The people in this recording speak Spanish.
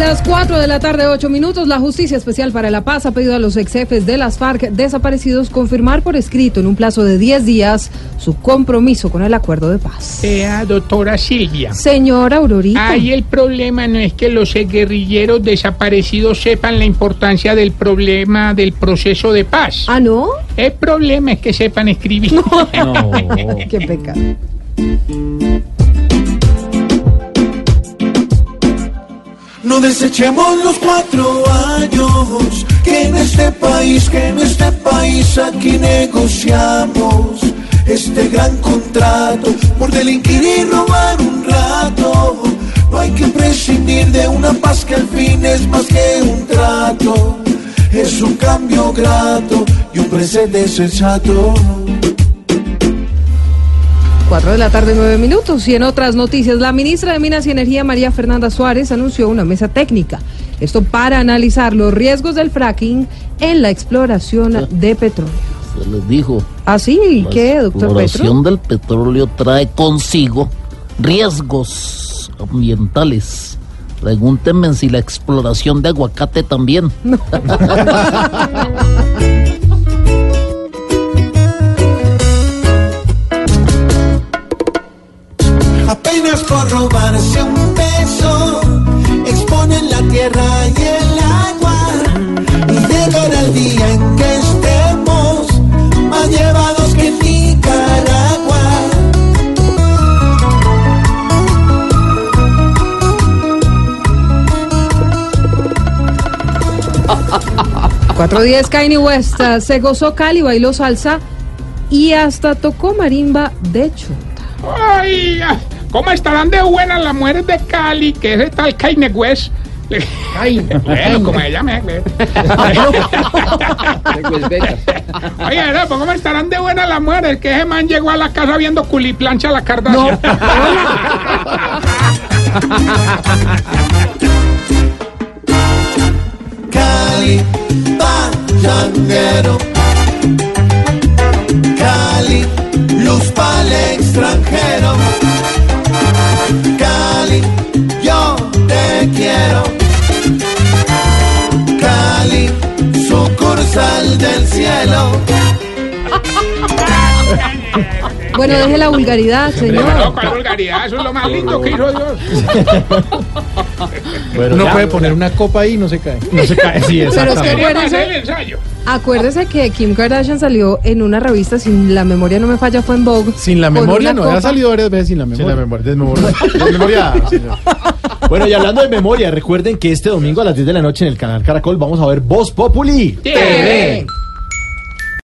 las 4 de la tarde, 8 minutos, la Justicia Especial para la Paz ha pedido a los ex jefes de las FARC desaparecidos confirmar por escrito en un plazo de 10 días su compromiso con el acuerdo de paz. Vea, doctora Silvia. Señora Aurorita. Ahí el problema no es que los guerrilleros desaparecidos sepan la importancia del problema del proceso de paz. ¿Ah, no? El problema es que sepan escribir. Qué pecado. No desechemos los cuatro años que en este país, que en este país aquí negociamos este gran contrato por delinquir y robar un rato. No hay que prescindir de una paz que al fin es más que un trato. Es un cambio grato y un presente sensato. 4 de la tarde, 9 minutos. Y en otras noticias, la ministra de Minas y Energía, María Fernanda Suárez, anunció una mesa técnica. Esto para analizar los riesgos del fracking en la exploración de petróleo. Se les dijo. ¿Ah, sí? la ¿Qué, doctor exploración Petro? del petróleo trae consigo riesgos ambientales. Pregúntenme si la exploración de aguacate también. Apenas por robarse un beso, exponen la tierra y el agua. Y llegará el día en que estemos más llevados que Nicaragua. Cuatro días, Kanye West ah, se gozó Cali, bailó salsa y hasta tocó marimba de chunta. Ay, ¿cómo estarán de buenas las mujeres de Cali? Que ese tal Kanye West. Ay, bueno, como se llame. eh. Oye, ¿verdad? Pues, ¿cómo estarán de buenas las mujeres? Que ese man llegó a la casa viendo culiplancha a la Kardashian. Cali, Payanguero. Cali, cielo. Bueno, deje la vulgaridad, No, señor. cuál vulgaridad, eso es lo más lindo que hizo Dios. Uno puede poner una copa ahí y no se cae. No se cae, sí, Pero es que exactamente. Acuérdese, el ensayo. acuérdese que Kim Kardashian salió en una revista, sin la memoria no me falla, fue en Vogue. Sin la memoria no, ha salido varias veces sin la memoria. Sin la memoria, desmemoria. Desmemoria, señor. Bueno, y hablando de memoria, recuerden que este domingo a las 10 de la noche en el canal Caracol vamos a ver Voz Populi. TV.